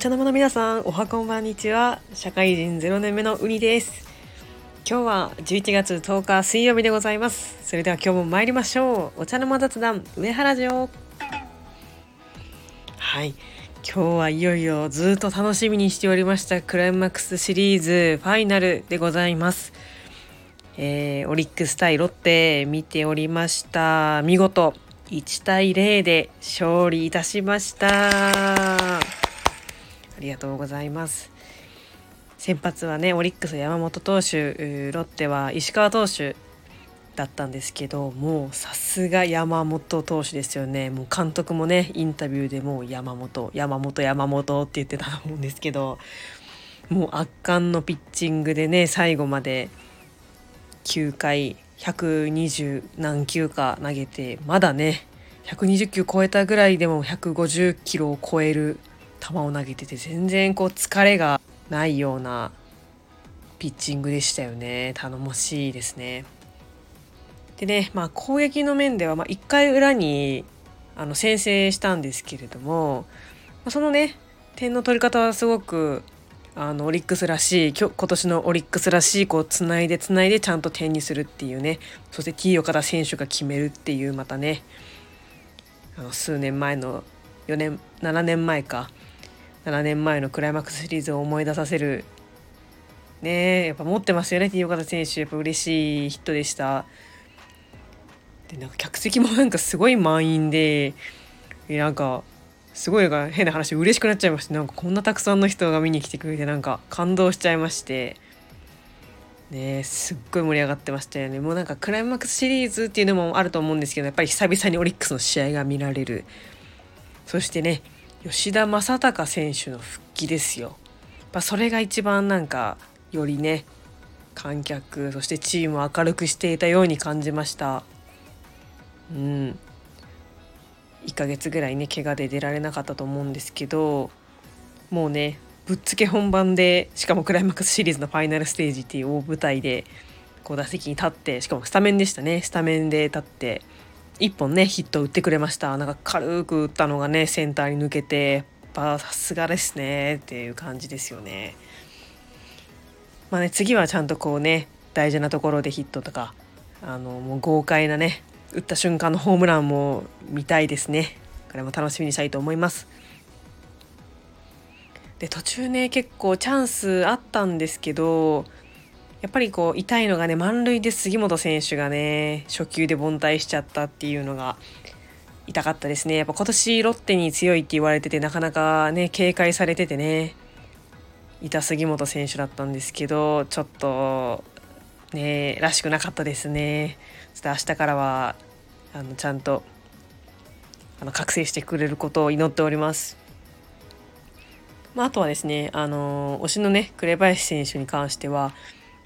お茶の間の皆さんおはこんばんにちは。社会人0年目のウニです。今日は11月10日水曜日でございます。それでは今日も参りましょう。お茶の間雑談上原城。はい。今日はいよいよずっと楽しみにしておりましたクライマックスシリーズファイナルでございます。えー、オリックス対ロッテ見ておりました。見事1対0で勝利いたしました。ありがとうございます。先発はねオリックス山本投手ロッテは石川投手だったんですけどもうさすが山本投手ですよね。もう監督もねインタビューでもう山本山本山本って言ってたと思うんですけどもう圧巻のピッチングでね最後まで9回120何球か投げてまだね120球超えたぐらいでも150キロを超える球を投げてて全然こう疲れがないようなピッチングでしたよね頼もしいですね。でね、まあ、攻撃の面では、まあ、1回裏にあの先制したんですけれども、ま、そのね点の取り方はすごくあのオリックスらしい今年のオリックスらしいこうつないでつないでちゃんと点にするっていうねそして T 岡田選手が決めるっていうまたねあの数年前の4年7年前か7年前のクライマックスシリーズを思い出させる。ねやっぱ持ってますよね T 岡田選手。やっぱ嬉しいヒットでした。でなんか客席もなんかすごい満員でなんかすごい変な話嬉しくなっちゃいましてなんかこんなたくさんの人が見に来てくれてなんか感動しちゃいまして。ねすっごい盛り上がってましたよね。もうなんかクライマックスシリーズっていうのもあると思うんですけどやっぱり久々にオリックスの試合が見られる。そしてね吉田正尚選手の復帰ですよ。やっぱそれが一番なんかよりね観客そしてチームを明るくしていたように感じました。うん。1ヶ月ぐらいね怪我で出られなかったと思うんですけどもうねぶっつけ本番でしかもクライマックスシリーズのファイナルステージっていう大舞台でこう打席に立ってしかもスタメンでしたね。スタメンで立って1本ねヒット打ってくれました。なんか軽く打ったのがねセンターに抜けてさすがですねっていう感じですよね。まあね次はちゃんとこうね大事なところでヒットとかあのもう豪快なね打った瞬間のホームランも見たいですね。これも楽しみにしたいと思います。で途中ね結構チャンスあったんですけどやっぱりこう痛いのがね満塁で杉本選手がね初球で凡退しちゃったっていうのが痛かったですねやっぱ今年ロッテに強いって言われててなかなかね警戒されててねいた杉本選手だったんですけどちょっとねらしくなかったですね。ちょっと明日からはあのちゃんとあの覚醒してくれることを祈っております。まあ、あとはですね、あの推しのね紅林選手に関しては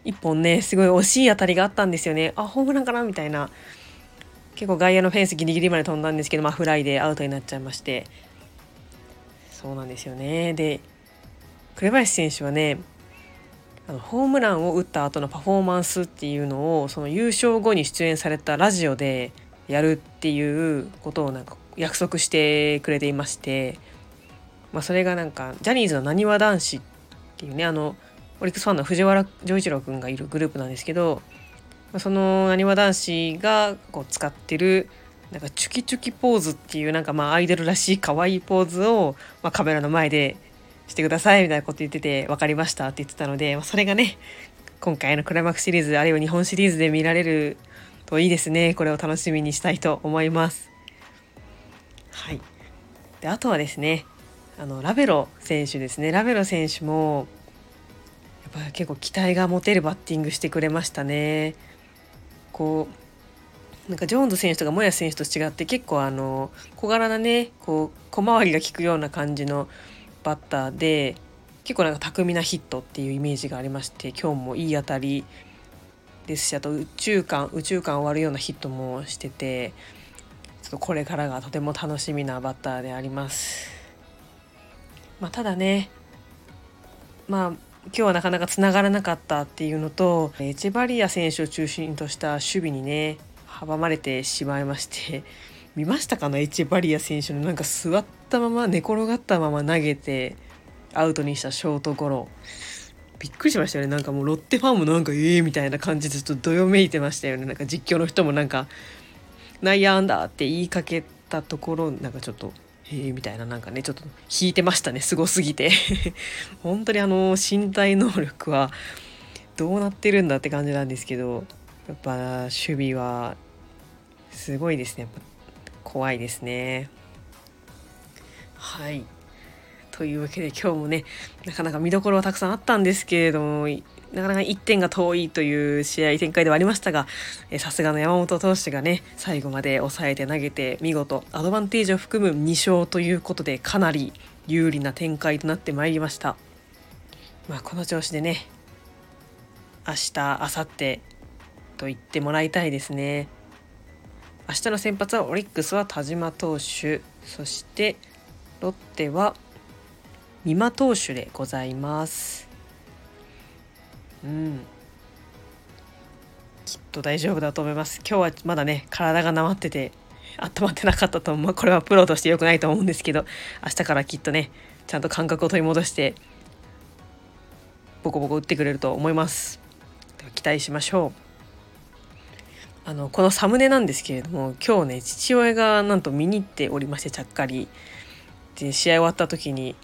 1本ねすごい惜しい当たりがあったんですよね。あホームランかなみたいな。結構外野のフェンスギリギリまで飛んだんですけど、まあ、フライでアウトになっちゃいまして。そうなんですよね。で紅林選手はねあのホームランを打った後のパフォーマンスっていうのをその優勝後に出演されたラジオでやるっていうことをなんか約束してくれていまして、まあ、それがなんかジャニーズのなにわ男子っていうねあのオリックスファンの藤原丈一郎君がいるグループなんですけど、そのなにわ男子がこう使ってるなんかチュキチュキポーズっていうなんかまあアイドルらしい可愛いポーズを、まあ、カメラの前でしてくださいみたいなこと言ってて分かりましたって言ってたので、まあ、それがね今回のクライマックスシリーズあるいは日本シリーズで見られるといいですね。これを楽しみにしたいと思います。はい。であとはですねあのラベロ選手ですね。ラベロ選手もやっぱ結構期待が持てるバッティングしてくれましたね。こうなんかジョーンズ選手とかモヤ選手と違って結構あの小柄なねこう小回りが利くような感じのバッターで結構なんか巧みなヒットっていうイメージがありまして今日もいい当たりですしあと宇宙間宇宙間終わるようなヒットもしててちょっとこれからがとても楽しみなバッターであります。まあ、ただねまあ今日はなかなかつながらなかったっていうのとエチェバリア選手を中心とした守備にね阻まれてしまいまして見ましたかなエチェバリア選手のなんか座ったまま寝転がったまま投げてアウトにしたショートゴロ。びっくりしましたよね。なんかもうロッテファンもなんかええ、みたいな感じでちょっとどよめいてましたよね。なんか実況の人もなんか内野安打って言いかけたところなんかちょっとへえみたいななんかねちょっと引いてましたねすごすぎて。本当にあの身体能力はどうなってるんだって感じなんですけどやっぱ守備はすごいですね。怖いですね。はい。というわけで今日もねなかなか見どころはたくさんあったんですけれどもなかなか1点が遠いという試合展開ではありましたがさすがの山本投手がね最後まで抑えて投げて見事アドバンテージを含む2勝ということでかなり有利な展開となってまいりました。まあ、この調子でね明日明後日と言ってもらいたいですね。明日の先発はオリックスは田島投手そしてロッテは美馬投手でございますうん。きっと大丈夫だと思います。今日はまだね体がなまってて温まってなかったとまあこれはプロとして良くないと思うんですけど明日からきっとねちゃんと感覚を取り戻してボコボコ打ってくれると思います。では期待しましょう。あのこのサムネなんですけれども今日ね父親がなんと見に行っておりましてちゃっかり。で試合終わった時に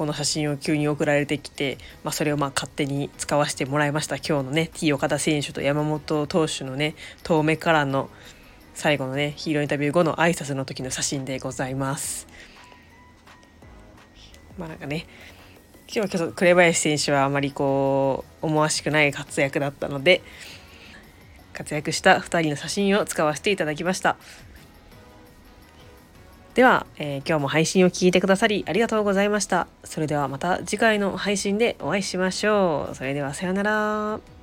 この写真を急に送られてきて、まあ、それをまあ勝手に使わせてもらいました今日のね T 岡田選手と山本投手のね遠目からの最後のねヒーローインタビュー後の挨拶の時の写真でございます。まあなんかね今日は紅林選手はあまりこう思わしくない活躍だったので活躍した2人の写真を使わせていただきましたでは、えー、今日も配信を聞いてくださりありがとうございました。それではまた次回の配信でお会いしましょう。それではさようなら。